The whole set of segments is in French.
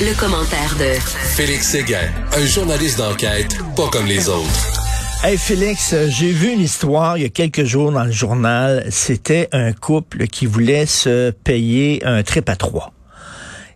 Le commentaire de Félix Séguin, un journaliste d'enquête pas comme les autres. Hey Félix, euh, j'ai vu une histoire il y a quelques jours dans le journal. C'était un couple qui voulait se payer un trip à trois.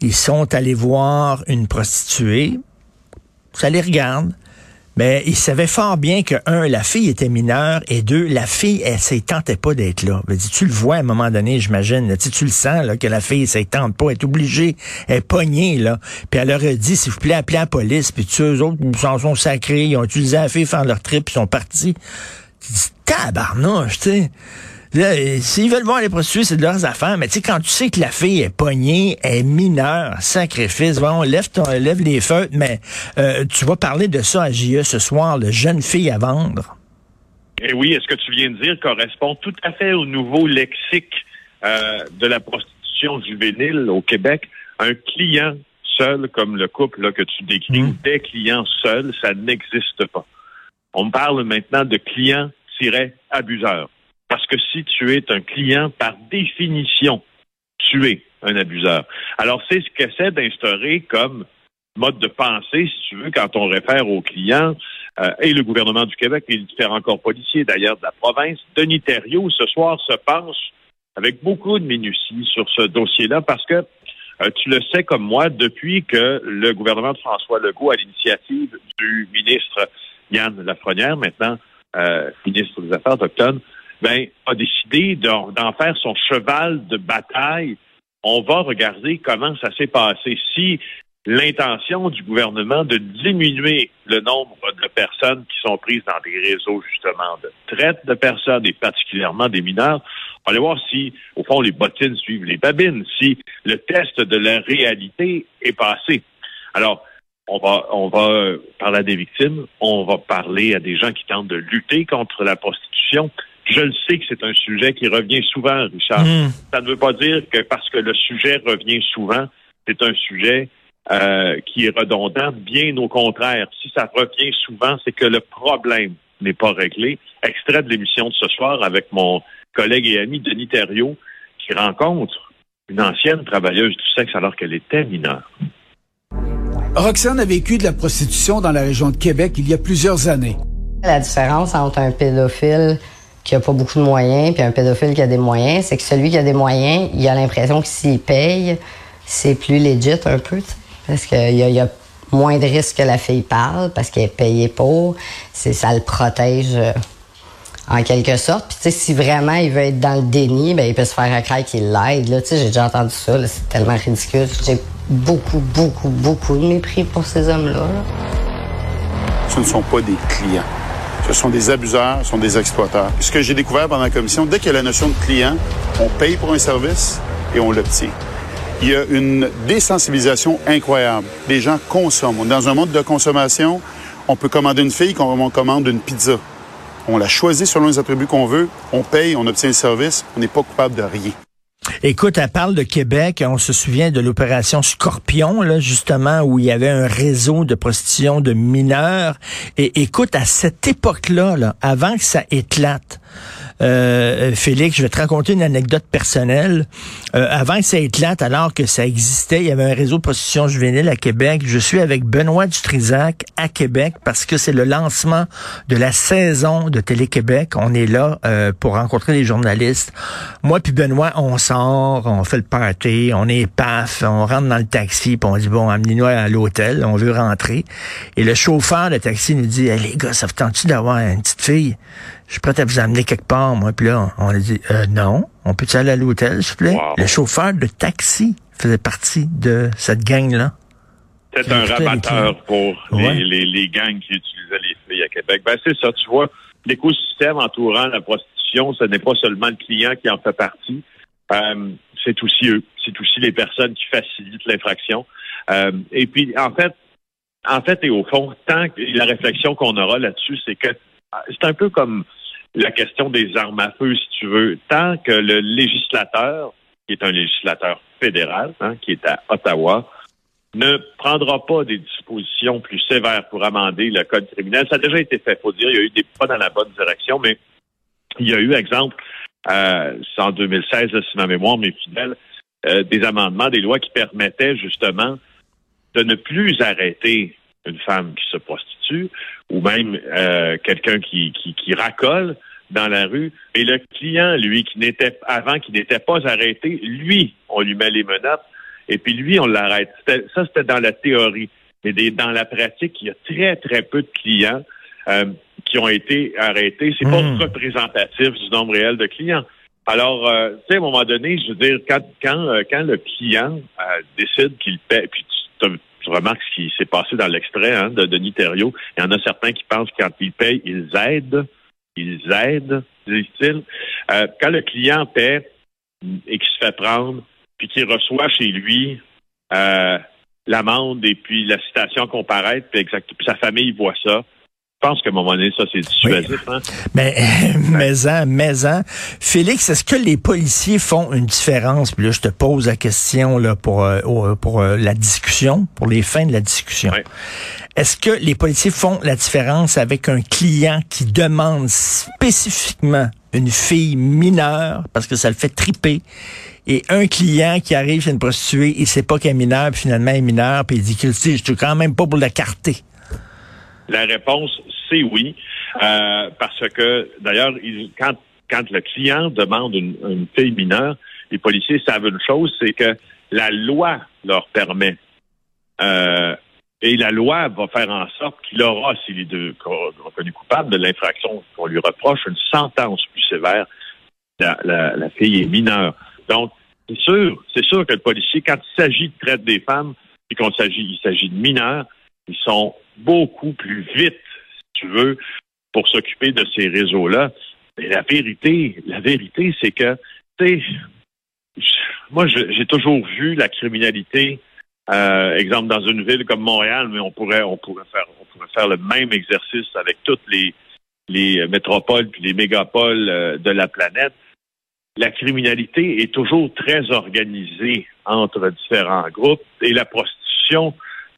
Ils sont allés voir une prostituée. Ça les regarde. Mais il savait fort bien que, un, la fille était mineure, et deux, la fille, elle, ne tentait pas d'être là. tu le vois à un moment donné, j'imagine. Tu, tu le sens, là, que la fille, ça tente pas, elle est obligée, elle est pognée, là. Puis elle leur a dit, s'il vous plaît, appelez la police. Puis tu eux autres, ils s'en sont sacrés, ils ont utilisé la fille faire leur trip, ils sont partis. Tu dis, tabarnouche, tu sais. S'ils veulent voir les prostituées, c'est de leurs affaires. Mais tu sais, quand tu sais que la fille est pognée, est mineure, sacrifice, bon, lève, ton, lève les feux, mais euh, tu vas parler de ça à JE ce soir, le jeune fille à vendre. Et eh oui, est-ce que tu viens de dire correspond tout à fait au nouveau lexique euh, de la prostitution juvénile au Québec? Un client seul, comme le couple là, que tu décris, mmh. des clients seuls, ça n'existe pas. On parle maintenant de clients-abuseurs. Que si tu es un client, par définition, tu es un abuseur. Alors, c'est ce qu'essaie d'instaurer comme mode de pensée, si tu veux, quand on réfère aux clients, euh, et le gouvernement du Québec et les différents corps policiers, d'ailleurs, de la province. Denis Thériault, ce soir, se penche avec beaucoup de minutie sur ce dossier-là parce que euh, tu le sais comme moi, depuis que le gouvernement de François Legault, à l'initiative du ministre Yann Lafrenière, maintenant euh, ministre des Affaires autochtones, ben, a décidé d'en faire son cheval de bataille. On va regarder comment ça s'est passé. Si l'intention du gouvernement de diminuer le nombre de personnes qui sont prises dans des réseaux justement de traite de personnes et particulièrement des mineurs, on va voir si, au fond, les bottines suivent les babines, si le test de la réalité est passé. Alors, on va, on va parler à des victimes, on va parler à des gens qui tentent de lutter contre la prostitution. Je le sais que c'est un sujet qui revient souvent, Richard. Hmm. Ça ne veut pas dire que parce que le sujet revient souvent, c'est un sujet euh, qui est redondant. Bien au contraire, si ça revient souvent, c'est que le problème n'est pas réglé. Extrait de l'émission de ce soir avec mon collègue et ami Denis Thériault, qui rencontre une ancienne travailleuse du sexe alors qu'elle était mineure. Roxane a vécu de la prostitution dans la région de Québec il y a plusieurs années. La différence entre un pédophile qui a pas beaucoup de moyens, puis un pédophile qui a des moyens, c'est que celui qui a des moyens, il a l'impression que s'il paye, c'est plus legit un peu, parce qu'il y, y a, moins de risques que la fille parle, parce qu'elle est payée pour, c'est ça le protège euh, en quelque sorte. Puis tu sais, si vraiment il veut être dans le déni, ben il peut se faire crack qu'il l'aide. Là, tu sais, j'ai déjà entendu ça, c'est tellement ridicule. J'ai beaucoup, beaucoup, beaucoup de mépris pour ces hommes-là. Là. Ce ne sont pas des clients ce sont des abuseurs, ce sont des exploiteurs. Ce que j'ai découvert pendant la commission, dès qu'il y a la notion de client, on paye pour un service et on l'obtient. Il y a une désensibilisation incroyable. Les gens consomment. Dans un monde de consommation, on peut commander une fille on commande une pizza. On la choisit selon les attributs qu'on veut, on paye, on obtient le service, on n'est pas coupable de rien. Écoute, elle parle de Québec. On se souvient de l'opération Scorpion, là, justement, où il y avait un réseau de prostitution de mineurs. Et écoute, à cette époque-là, là, avant que ça éclate, euh, Félix, je vais te raconter une anecdote personnelle. Euh, avant que ça éclate, alors que ça existait, il y avait un réseau de prostitution juvénile à Québec. Je suis avec Benoît Dutrisac à Québec parce que c'est le lancement de la saison de Télé-Québec. On est là euh, pour rencontrer les journalistes. Moi puis Benoît, on sort, on fait le party, on est paf, on rentre dans le taxi, puis on dit bon, amenez-nous à l'hôtel, on veut rentrer. Et le chauffeur de taxi nous dit, les gars, ça vous tente-tu d'avoir une petite fille? je suis prêt à vous amener quelque part, moi. Puis là, on a dit, euh, non, on peut aller à l'hôtel, s'il vous plaît? Le chauffeur de taxi faisait partie de cette gang-là. C'est un rabatteur pour les, les, gangs qui utilisaient les filles à Québec. Ben, c'est ça, tu vois, l'écosystème entourant la prostitution, ce n'est pas seulement le client qui en fait partie, euh, c'est aussi eux, c'est aussi les personnes qui facilitent l'infraction. Euh, et puis, en fait, en fait et au fond, tant que la réflexion qu'on aura là-dessus, c'est que c'est un peu comme la question des armes à feu, si tu veux. Tant que le législateur, qui est un législateur fédéral, hein, qui est à Ottawa, ne prendra pas des dispositions plus sévères pour amender le code criminel. Ça a déjà été fait, faut dire. Il y a eu des pas dans la bonne direction, mais il y a eu, exemple, en 2016, si ma mémoire m'est fidèle, euh, des amendements, des lois qui permettaient justement de ne plus arrêter une femme qui se prostitue ou même euh, quelqu'un qui, qui, qui racole dans la rue. Et le client, lui, qui n'était avant, qui n'était pas arrêté, lui, on lui met les menottes et puis lui, on l'arrête. Ça, c'était dans la théorie. Mais dans la pratique, il y a très, très peu de clients euh, qui ont été arrêtés. C'est pas Hmm. représentatif du nombre réel de clients. Alors, euh, tu sais, à un moment donné, je veux dire, quand, quand, euh, quand le client euh, décide qu'il paie, puis tu, tu remarques ce qui s'est passé dans l'extrait hein, de Denis Thériault, il y en a certains qui pensent que quand ils payent, ils aident. Ils aident, disent-ils. Quand le client paie et qu'il se fait prendre, puis qu'il reçoit chez lui l'amende et puis la citation comparaître, puis, exact, puis sa famille voit ça, je pense qu'à un moment donné, ça, c'est dissuasif. Hein? Mais, mais en, mais en. Félix, est-ce que les policiers font une différence? Puis là, je te pose la question là, pour, euh, au- pour euh, la discussion, pour les fins de la discussion. Ouais. Est-ce que les policiers font la différence avec un client qui demande spécifiquement une fille mineure parce que ça le fait triper et un client qui arrive chez une prostituée, il sait pas qu'elle est mineure, puis finalement elle est mineure, puis il dit que je suis quand même pas pour la carter. La réponse, c'est oui. Euh, parce que, d'ailleurs, il- quand, quand le client demande une, une fille mineure, les policiers savent une chose, c'est que la loi leur permet. euh, et la loi va faire en sorte qu'il aura, s'il est de- reconnu coupable de l'infraction qu'on lui reproche, une sentence plus sévère. La, la- la fille est mineure. Donc, c'est sûr, c'est sûr que le policier, quand il s'agit de traite des femmes, et qu'on s'agit, il s'agit de mineurs, ils sont beaucoup plus vite, si tu veux, pour s'occuper de ces réseaux-là. Mais la vérité, la vérité, c'est que, tu sais, moi, j'ai toujours vu la criminalité, euh, exemple dans une ville comme Montréal, mais on pourrait, on pourrait faire, on pourrait faire le même exercice avec toutes les les métropoles puis les mégapoles euh, de la planète. La criminalité est toujours très organisée entre différents groupes et la prostitution,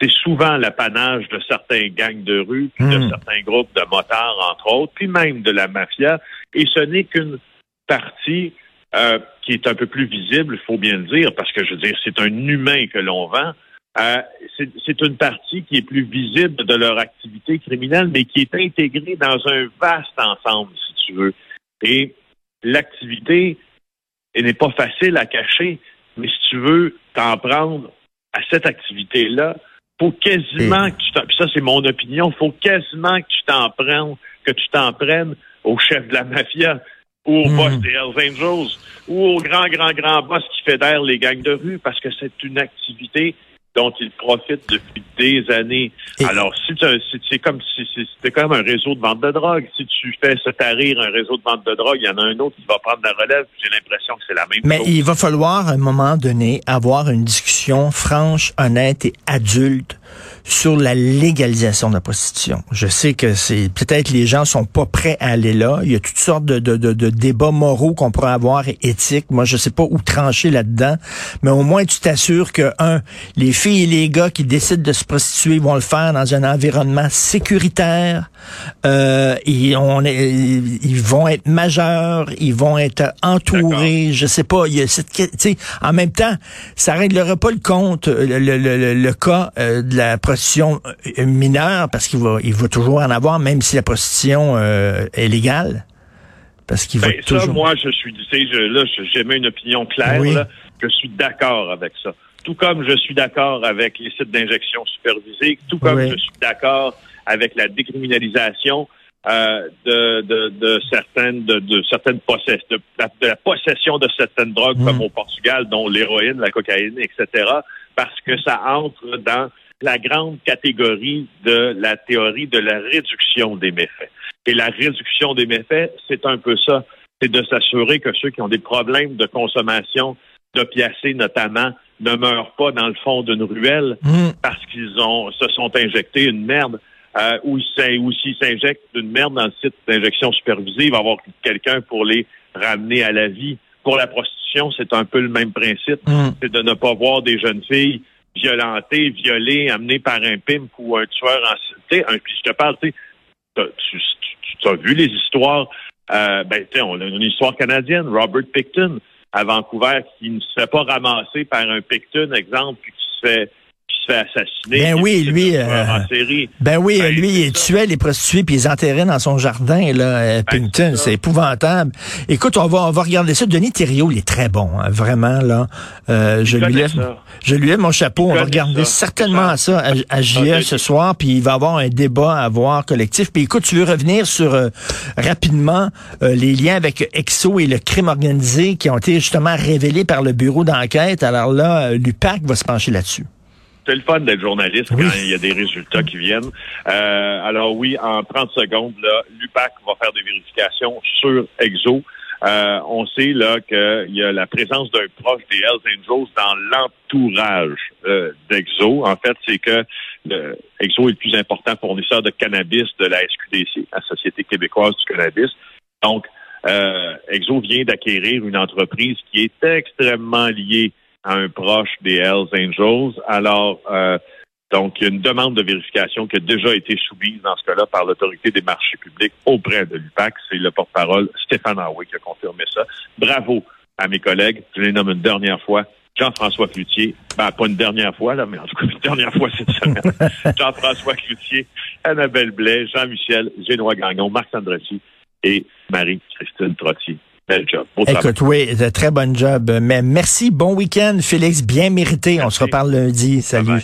c'est souvent l'apanage de certains gangs de rue, puis de Hmm. certains groupes de motards, entre autres, puis même de la mafia. Et ce n'est qu'une partie euh, qui est un peu plus visible, il faut bien le dire, parce que je veux dire, c'est un humain que l'on vend. Euh, c'est c'est une partie qui est plus visible de leur activité criminelle, mais qui est intégrée dans un vaste ensemble, si tu veux. Et l'activité elle n'est pas facile à cacher, mais si tu veux t'en prendre à cette activité-là, faut quasiment que tu t'en, puis ça c'est mon opinion, faut quasiment que tu t'en prennes, que tu t'en prennes au chef de la mafia ou au Mhm. boss des Hells Angels ou au grand, grand, grand boss qui fédère les gangs de rue parce que c'est une activité dont ils profitent depuis des années. Et- Alors, si tu, si c'est comme si si c'était comme un réseau de vente de drogue, si tu fais se tarir un réseau de vente de drogue, il y en a un autre qui va prendre la relève. J'ai l'impression que c'est la même Mais chose. il va falloir, à un moment donné, avoir une discussion franche, honnête et adulte sur la légalisation de la prostitution. Je sais que c'est peut-être les gens sont pas prêts à aller là. Il y a toutes sortes de, de, de, de débats moraux qu'on pourrait avoir et éthiques. Moi, je sais pas où trancher là-dedans, mais au moins tu t'assures que un, les filles et les gars qui décident de se prostituer vont le faire dans un environnement sécuritaire. Euh, et on est, ils vont être majeurs, ils vont être entourés. Je sais pas. Il y a cette, en même temps, ça réglera pas le compte, le, le, le, le cas euh, de la prostitution euh, mineure, parce qu'il va, il va toujours en avoir, même si la prostitution euh, est légale. Parce qu'il va Ben, toujours. Ça, moi, je suis, tu sais, je, là, je- j'émets une opinion claire, Oui. là, je suis d'accord avec ça. Tout comme je suis d'accord avec les sites d'injection supervisés, tout comme Oui. je suis d'accord avec la décriminalisation euh, de, de, de certaines de, de certaines la- de la possession de certaines drogues Mm. comme au Portugal, dont l'héroïne, la cocaïne, etc. Parce que ça entre dans la grande catégorie de la théorie de la réduction des méfaits. Et la réduction des méfaits, c'est un peu ça. C'est de s'assurer que ceux qui ont des problèmes de consommation d'opiacés notamment ne meurent pas dans le fond d'une ruelle Hmm. parce qu'ils ont se sont injectés une merde euh, ou s'ils s'injectent une merde dans le site d'injection supervisée, il va y avoir quelqu'un pour les ramener à la vie. Pour la prostitution, c'est un peu le même principe. Hmm. C'est de ne pas voir des jeunes filles violentées, violées, amenées par un pimp ou un tueur en un- je te parle, tu tu, as vu les histoires, euh, ben, on a une histoire canadienne, Robert Picton, à Vancouver, qui ne se fait pas ramasser par un Picton, exemple, puis qui se fait, se fait assassiner. Ben oui, est lui, euh, en série. Ben oui, Ben, lui, il tuait les prostituées puis il les enterrait dans son jardin, là, euh, Pinkton. c'est épouvantable. Écoute, on va, on va regarder ça. Denis Thériault, il est très bon, hein, vraiment, là. Euh, je lui lève, ça. je lui lève mon chapeau. On va regarder ça. certainement ça à, à JE ce soir, puis il va y avoir un débat à avoir collectif. Puis écoute, tu veux revenir sur, euh, rapidement, euh, les liens avec Exo et le crime organisé qui ont été justement révélés par le bureau d'enquête. Alors là, euh, l'UPAC va se pencher là-dessus. C'est le fun d'être journaliste Oui. quand il y a des résultats qui viennent. Euh, alors oui, en 30 secondes, là, l'UPAC va faire des vérifications sur Exo. Euh, on sait là qu'il y a la présence d'un proche des Hells Angels dans l'entourage euh, d'Exo. En fait, c'est que le, Exo est le plus important fournisseur de cannabis de la SQDC, la Société québécoise du cannabis. Donc, euh, Exo vient d'acquérir une entreprise qui est extrêmement liée à un proche des Hells Angels. Alors, euh, donc, il y a une demande de vérification qui a déjà été soumise dans ce cas-là par l'autorité des marchés publics auprès de l'UPAC. C'est le porte-parole Stéphane Harway qui a confirmé ça. Bravo à mes collègues. Je les nomme une dernière fois. Jean-François Cloutier, ben, pas une dernière fois, là, mais en tout cas une dernière fois cette semaine. Jean-François Cloutier, Annabelle Blais, Jean-Michel, Génois Gagnon, Marc Sandretti et Marie-Christine Trottier. Bel job. Beau travail. Écoute, oui, de très bon job. Mais merci, bon week-end, Félix, bien mérité. On se reparle lundi. Salut.